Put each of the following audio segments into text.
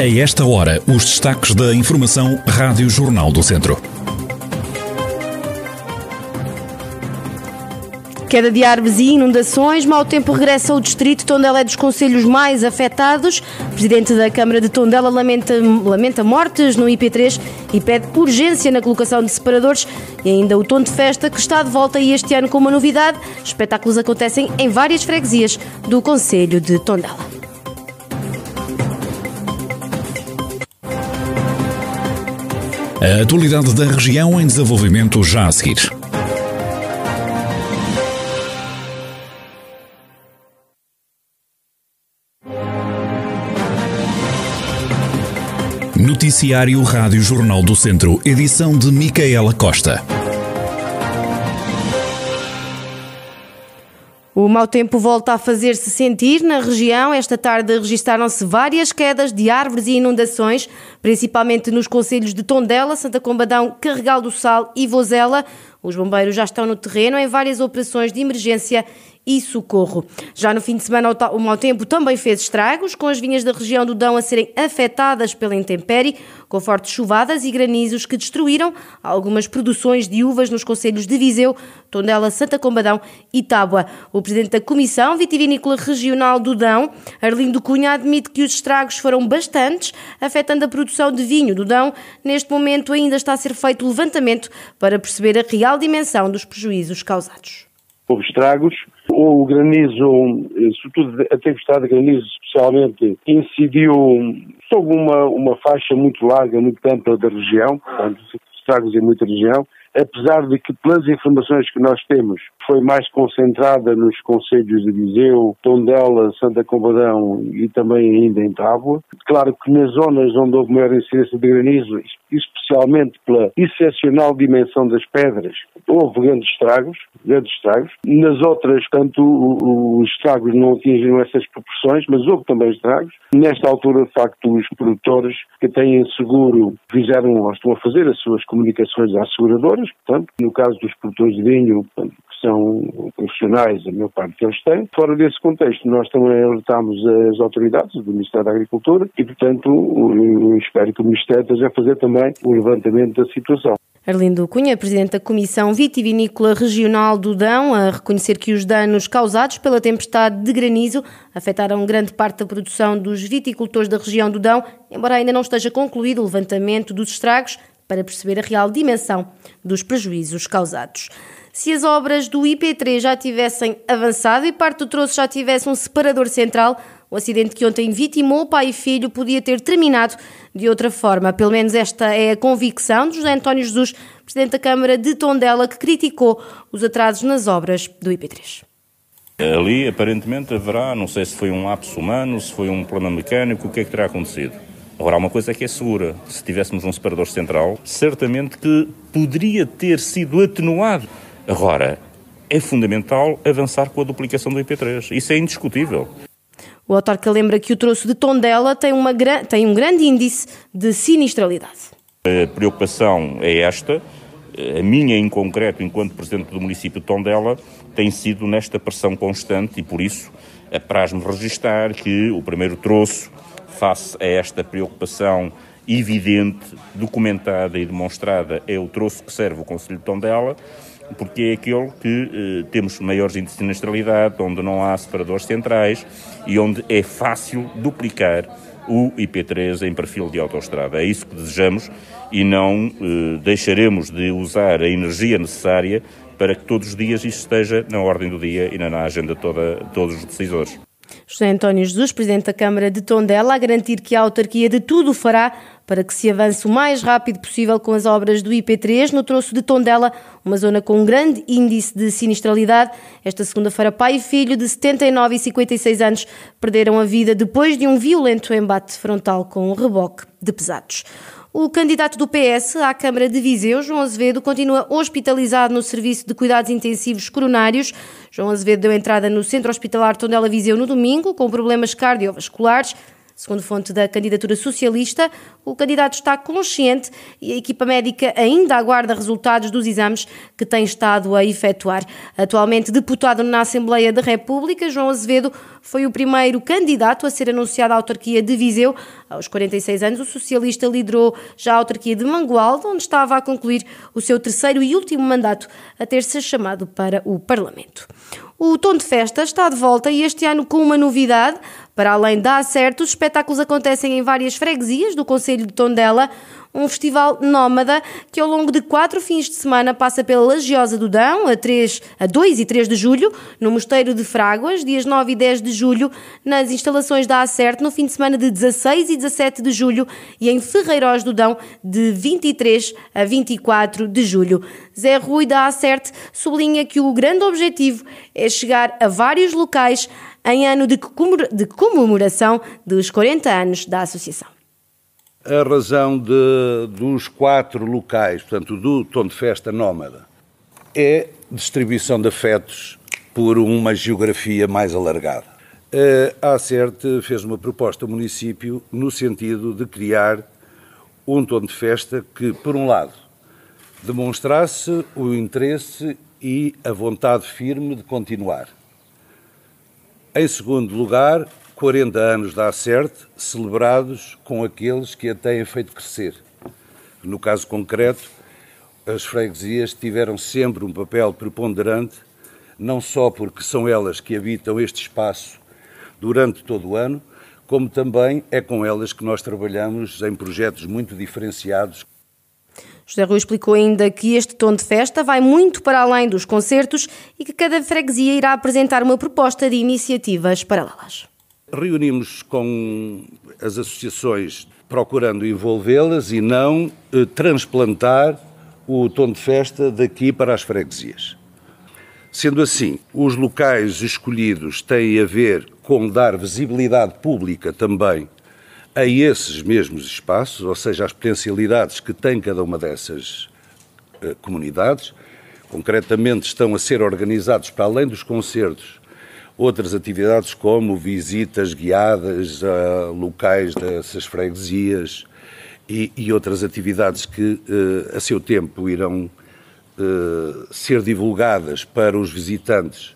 A esta hora, os destaques da Informação Rádio Jornal do Centro. Queda de árvores e inundações, mau tempo regressa ao distrito, Tondela é dos conselhos mais afetados. O presidente da Câmara de Tondela lamenta, lamenta mortes no IP3 e pede urgência na colocação de separadores. E ainda o tom de festa que está de volta e este ano com uma novidade. Espetáculos acontecem em várias freguesias do Conselho de Tondela. A atualidade da região em desenvolvimento já a seguir. Noticiário Rádio Jornal do Centro, edição de Micaela Costa. O mau tempo volta a fazer-se sentir na região. Esta tarde registaram-se várias quedas de árvores e inundações, principalmente nos concelhos de Tondela, Santa Combadão, Carregal do Sal e Vozela. Os bombeiros já estão no terreno em várias operações de emergência e socorro. Já no fim de semana, o mau tempo também fez estragos, com as vinhas da região do Dão a serem afetadas pela intempérie, com fortes chuvadas e granizos que destruíram algumas produções de uvas nos concelhos de Viseu, Tondela, Santa Combadão e Tábua. O presidente da Comissão Vitivinícola Regional do Dão, Arlindo Cunha, admite que os estragos foram bastantes, afetando a produção de vinho do Dão. Neste momento ainda está a ser feito o levantamento para perceber a real dimensão dos prejuízos causados. Houve estragos, o granizo, sobretudo a tempestade de granizo especialmente, incidiu sobre uma, uma faixa muito larga, muito ampla da região, portanto, estragos em muita região, apesar de que, pelas informações que nós temos, foi mais concentrada nos conselhos de Viseu, Tondela, Santa Combadão e também ainda em Tábua. Claro que nas zonas onde houve maior incidência de granizo, especialmente pela excepcional dimensão das pedras, houve grandes estragos, grandes estragos. Nas outras, tanto os estragos não atingiram essas proporções, mas houve também estragos. Nesta altura, de facto, os produtores que têm seguro fizeram, ou estão a fazer as suas comunicações às portanto, no caso dos produtores de vinho, portanto, que são profissionais, a maior parte que eles têm. Fora desse contexto, nós também alertámos as autoridades do Ministério da Agricultura e, portanto, eu espero que o Ministério esteja fazer também o levantamento da situação. Arlindo Cunha, Presidente da Comissão Vitivinícola Regional do Dão, a reconhecer que os danos causados pela tempestade de granizo afetaram grande parte da produção dos viticultores da região do Dão, embora ainda não esteja concluído o levantamento dos estragos para perceber a real dimensão dos prejuízos causados. Se as obras do IP3 já tivessem avançado e parte do troço já tivesse um separador central, o acidente que ontem vitimou pai e filho podia ter terminado de outra forma. Pelo menos esta é a convicção de José António Jesus, Presidente da Câmara de Tondela, que criticou os atrasos nas obras do IP3. Ali, aparentemente, haverá, não sei se foi um lapso humano, se foi um problema mecânico, o que é que terá acontecido. Agora, há uma coisa que é segura: se tivéssemos um separador central, certamente que poderia ter sido atenuado. Agora, é fundamental avançar com a duplicação do IP3. Isso é indiscutível. O autarca lembra que o troço de Tondela tem, uma, tem um grande índice de sinistralidade. A preocupação é esta. A minha, em concreto, enquanto Presidente do município de Tondela, tem sido nesta pressão constante e, por isso, apraz-me registar que o primeiro troço, face a esta preocupação evidente, documentada e demonstrada, é o troço que serve o Conselho de Tondela, porque é aquele que eh, temos maiores índices de sinistralidade, onde não há separadores centrais e onde é fácil duplicar o IP3 em perfil de autoestrada. É isso que desejamos e não eh, deixaremos de usar a energia necessária para que todos os dias isto esteja na ordem do dia e na agenda de todos os decisores. José António Jesus, Presidente da Câmara de Tondela, a garantir que a autarquia de tudo fará para que se avance o mais rápido possível com as obras do IP3 no troço de Tondela, uma zona com um grande índice de sinistralidade. Esta segunda-feira, pai e filho de 79 e 56 anos perderam a vida depois de um violento embate frontal com um reboque de pesados. O candidato do PS à Câmara de Viseu, João Azevedo, continua hospitalizado no Serviço de Cuidados Intensivos Coronários. João Azevedo deu entrada no Centro Hospitalar Tondela Viseu no domingo, com problemas cardiovasculares. Segundo fonte da candidatura socialista, o candidato está consciente e a equipa médica ainda aguarda resultados dos exames que tem estado a efetuar. Atualmente deputado na Assembleia da República, João Azevedo foi o primeiro candidato a ser anunciado à autarquia de Viseu. Aos 46 anos, o socialista liderou já a autarquia de Mangualde, onde estava a concluir o seu terceiro e último mandato a ter-se chamado para o Parlamento. O Tom de Festa está de volta e este ano com uma novidade. Para além da Acerto, os espetáculos acontecem em várias freguesias do Conselho de Tondela um festival nómada que ao longo de quatro fins de semana passa pela Lagiosa do Dão, a, 3, a 2 e 3 de julho, no Mosteiro de Fráguas, dias 9 e 10 de julho, nas instalações da Acerte, no fim de semana de 16 e 17 de julho, e em Ferreiros do Dão, de 23 a 24 de julho. Zé Rui da Acerte sublinha que o grande objetivo é chegar a vários locais em ano de comemoração dos 40 anos da Associação a razão de, dos quatro locais, portanto, do tom de festa nómada, é distribuição de afetos por uma geografia mais alargada. A ACERT fez uma proposta ao município no sentido de criar um tom de festa que, por um lado, demonstrasse o interesse e a vontade firme de continuar. Em segundo lugar, 40 anos da Acerte, celebrados com aqueles que a têm feito crescer. No caso concreto, as freguesias tiveram sempre um papel preponderante, não só porque são elas que habitam este espaço durante todo o ano, como também é com elas que nós trabalhamos em projetos muito diferenciados. José Rui explicou ainda que este tom de festa vai muito para além dos concertos e que cada freguesia irá apresentar uma proposta de iniciativas paralelas reunimos com as associações procurando envolvê-las e não eh, transplantar o tom de festa daqui para as freguesias. Sendo assim, os locais escolhidos têm a ver com dar visibilidade pública também a esses mesmos espaços, ou seja, as potencialidades que tem cada uma dessas eh, comunidades. Concretamente, estão a ser organizados, para além dos concertos, outras atividades como visitas guiadas a locais dessas freguesias e, e outras atividades que eh, a seu tempo irão eh, ser divulgadas para os visitantes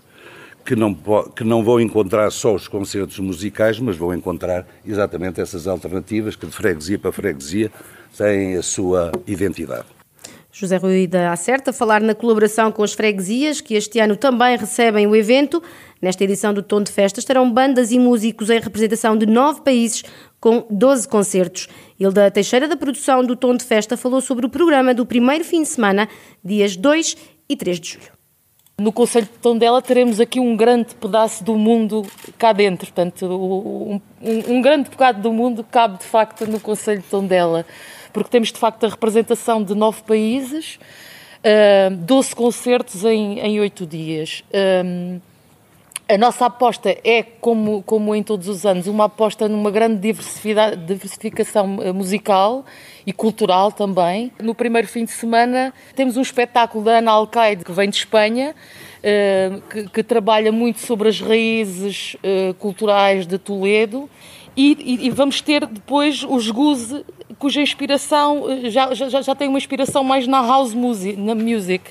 que não, que não vão encontrar só os concertos musicais, mas vão encontrar exatamente essas alternativas que de freguesia para freguesia têm a sua identidade. José Rui da Acerta, falar na colaboração com as freguesias, que este ano também recebem o evento. Nesta edição do Tom de Festa estarão bandas e músicos em representação de nove países, com 12 concertos. Hilda Teixeira, da produção do Tom de Festa, falou sobre o programa do primeiro fim de semana, dias 2 e 3 de julho. No Conselho de Tondela teremos aqui um grande pedaço do mundo cá dentro. Portanto, um, um, um grande bocado do mundo cabe de facto no Conselho de Tondela porque temos de facto a representação de nove países, uh, 12 concertos em, 8 dias. Um, a nossa aposta é, como, como em todos os anos, uma aposta numa grande diversificação ah, musical e cultural também. No primeiro fim de semana temos um espetáculo da Ana Alcaide, que vem de Espanha, uh, que, que, trabalha muito sobre as raízes uh, culturais de Toledo. E, e, vamos ter depois os Guze cuja inspiração eh, já, já, já tem uma inspiração mais na house music, na music.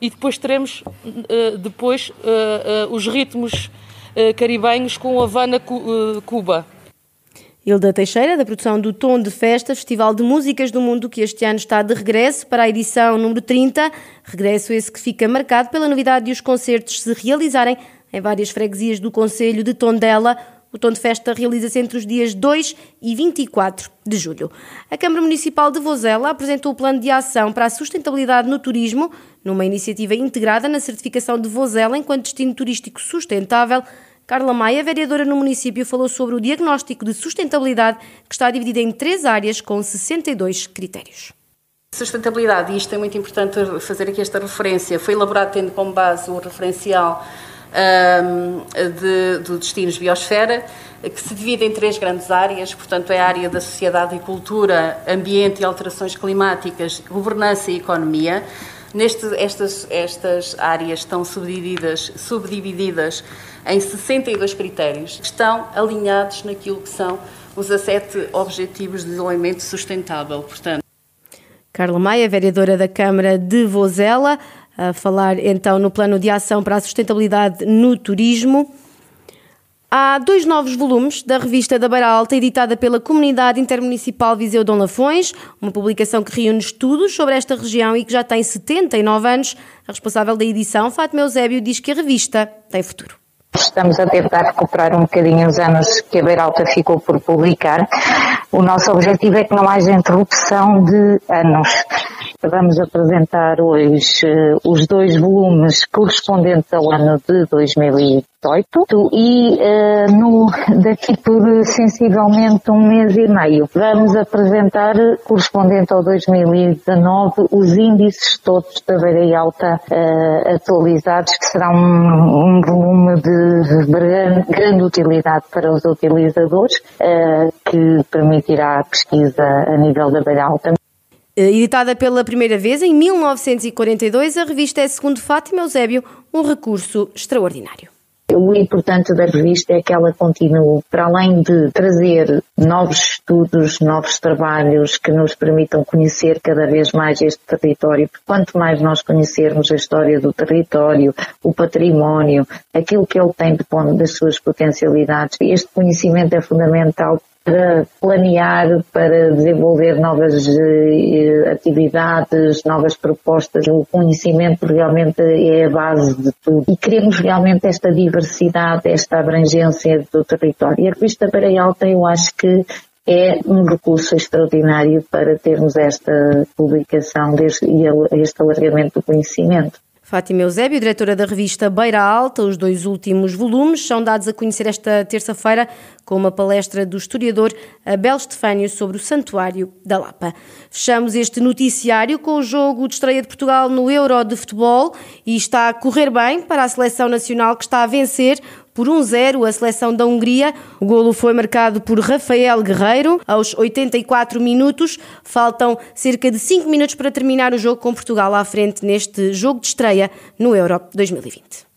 E depois teremos uh, depois uh, uh, os ritmos caribenhos com Havana, Cuba. Hilda Teixeira, da produção do Tom de Festa, Festival de Músicas do Mundo, que este ano está de regresso para a edição número 30. Regresso esse que fica marcado pela novidade de os concertos se realizarem em várias freguesias do Conselho de Tondela o tom de festa realiza-se entre os dias 2 e 24 de julho. A Câmara Municipal de Vozela apresentou o plano de ação para a sustentabilidade no turismo, numa iniciativa integrada na certificação de Vozela enquanto destino turístico sustentável. Carla Maia, vereadora no município, falou sobre o diagnóstico de sustentabilidade que está dividido em três áreas com 62 critérios. Sustentabilidade, e isto é muito importante fazer aqui esta referência, foi elaborado tendo como base o referencial de, do Destinos Biosfera, que se divide em três grandes áreas, portanto, é a área da sociedade e cultura, ambiente e alterações climáticas, governança e economia. Neste, estas, estas áreas estão subdivididas, subdivididas em 62 critérios que estão alinhados naquilo que são os 17 Objetivos de Desenvolvimento Sustentável. Portanto, Carla Maia, vereadora da Câmara de Vozela, a falar então no plano de ação para a sustentabilidade no turismo. Há dois novos volumes da revista da Beira Alta, editada pela Comunidade Intermunicipal Viseu Dom Lafões, uma publicação que reúne estudos sobre esta região e que já tem 79 anos. A responsável da edição, Fátima Eusébio, diz que a revista tem futuro. Estamos a tentar recuperar um bocadinho os anos que a Beira Alta ficou por publicar. O nosso objetivo é que não haja interrupção de anos. Vamos apresentar hoje uh, os dois volumes correspondentes ao ano de 2018 e uh, no, daqui por sensivelmente um mês e meio vamos apresentar, correspondente ao 2019, os índices todos da Beira Alta uh, atualizados, que será um, um volume de grande utilidade para os utilizadores, que permitirá a pesquisa a nível da Beira Alta. Eh, editada pela primeira vez em 1942, a revista é, segundo Fátima Eusébio, um recurso extraordinário. O importante da revista é que ela continue, para além de trazer novos estudos, novos trabalhos que nos permitam conhecer cada vez mais este território, porque quanto mais nós conhecermos a história do território, o património, aquilo que ele tem de bom das suas potencialidades, este conhecimento é fundamental para planear, para desenvolver novas eh, atividades, novas propostas. O conhecimento realmente é a base de tudo. E queremos realmente esta diversidade, esta abrangência do território. E a revista Beira Alta eu acho que é um recurso extraordinário para termos esta publicação e este alargamento do conhecimento. Fátima Eusébio, diretora da revista Beira Alta, os dois últimos volumes são dados a conhecer esta terça-feira com uma palestra do historiador Abel Estefânio sobre o Santuário da Lapa. Fechamos este noticiário com o jogo de estreia de Portugal no Euro de Futebol e está a correr bem para a seleção nacional que está a vencer por 1-0 a seleção da Hungria. O golo foi marcado por Rafael Guerreiro aos 84 minutos. Faltam cerca de 5 minutos para terminar o jogo com Portugal à frente neste jogo de estreia no Euro 2020.